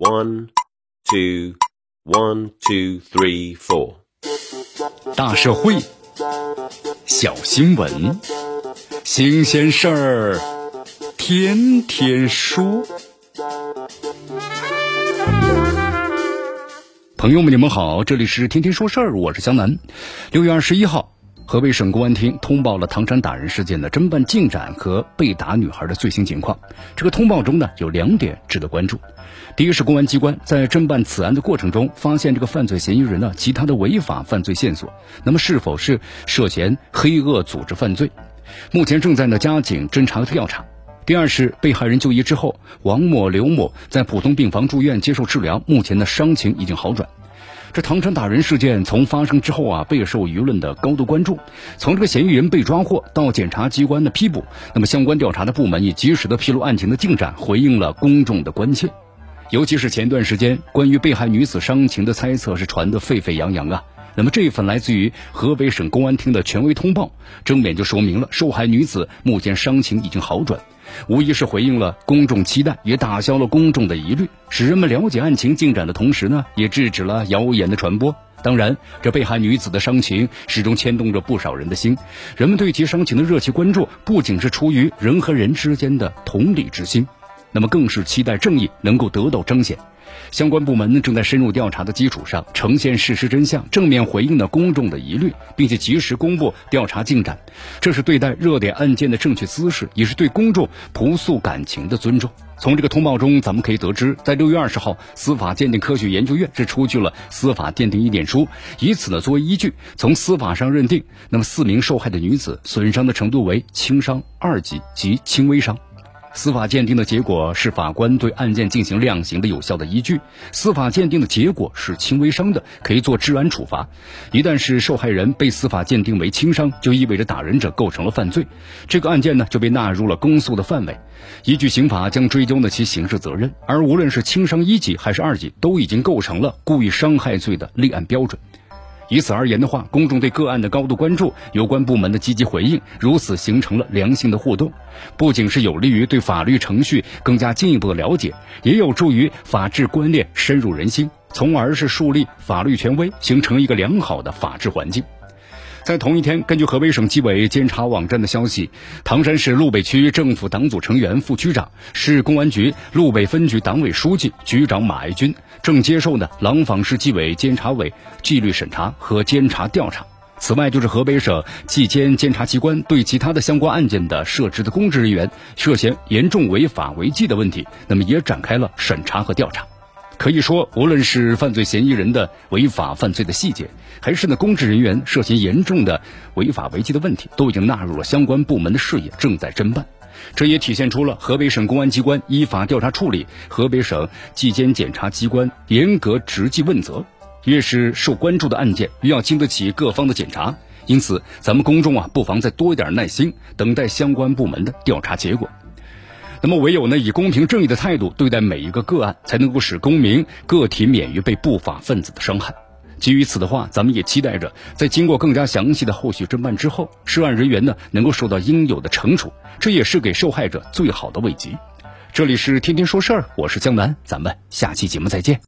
One, two, one, two, three, four。大社会，小新闻，新鲜事儿，天天说。朋友们，你们好，这里是天天说事儿，我是江南。六月二十一号。河北省公安厅通报了唐山打人事件的侦办进展和被打女孩的最新情况。这个通报中呢，有两点值得关注。第一是公安机关在侦办此案的过程中，发现这个犯罪嫌疑人呢其他的违法犯罪线索，那么是否是涉嫌黑恶组织犯罪？目前正在呢加紧侦查调查。第二是被害人就医之后，王某、刘某在普通病房住院接受治疗，目前的伤情已经好转。这唐山打人事件从发生之后啊，备受舆论的高度关注。从这个嫌疑人被抓获到检察机关的批捕，那么相关调查的部门也及时的披露案情的进展，回应了公众的关切。尤其是前段时间关于被害女子伤情的猜测是传得沸沸扬扬啊。那么这份来自于河北省公安厅的权威通报，正面就说明了受害女子目前伤情已经好转。无疑是回应了公众期待，也打消了公众的疑虑，使人们了解案情进展的同时呢，也制止了谣言的传播。当然，这被害女子的伤情始终牵动着不少人的心，人们对其伤情的热切关注，不仅是出于人和人之间的同理之心，那么更是期待正义能够得到彰显。相关部门正在深入调查的基础上，呈现事实真相，正面回应了公众的疑虑，并且及时公布调查进展。这是对待热点案件的正确姿势，也是对公众朴素感情的尊重。从这个通报中，咱们可以得知，在六月二十号，司法鉴定科学研究院是出具了司法鉴定意见书，以此呢作为依据，从司法上认定，那么四名受害的女子损伤的程度为轻伤二级及轻微伤。司法鉴定的结果是法官对案件进行量刑的有效的依据。司法鉴定的结果是轻微伤的，可以做治安处罚。一旦是受害人被司法鉴定为轻伤，就意味着打人者构成了犯罪，这个案件呢就被纳入了公诉的范围。依据刑法将追究呢其刑事责任。而无论是轻伤一级还是二级，都已经构成了故意伤害罪的立案标准。以此而言的话，公众对个案的高度关注，有关部门的积极回应，如此形成了良性的互动，不仅是有利于对法律程序更加进一步的了解，也有助于法治观念深入人心，从而是树立法律权威，形成一个良好的法治环境。在同一天，根据河北省纪委监察网站的消息，唐山市路北区政府党组成员、副区长、市公安局路北分局党委书记、局长马爱军正接受呢廊坊市纪委监察委纪律审查和监察调查。此外，就是河北省纪监监察机关对其他的相关案件的涉职的公职人员涉嫌严重违法违纪的问题，那么也展开了审查和调查。可以说，无论是犯罪嫌疑人的违法犯罪的细节，还是呢公职人员涉嫌严重的违法违纪的问题，都已经纳入了相关部门的视野，正在侦办。这也体现出了河北省公安机关依法调查处理，河北省纪检检察机关严格执纪问责。越是受关注的案件，越要经得起各方的检查。因此，咱们公众啊，不妨再多一点耐心，等待相关部门的调查结果。那么，唯有呢以公平正义的态度对待每一个个案，才能够使公民个体免于被不法分子的伤害。基于此的话，咱们也期待着，在经过更加详细的后续侦办之后，涉案人员呢能够受到应有的惩处，这也是给受害者最好的慰藉。这里是天天说事儿，我是江南，咱们下期节目再见。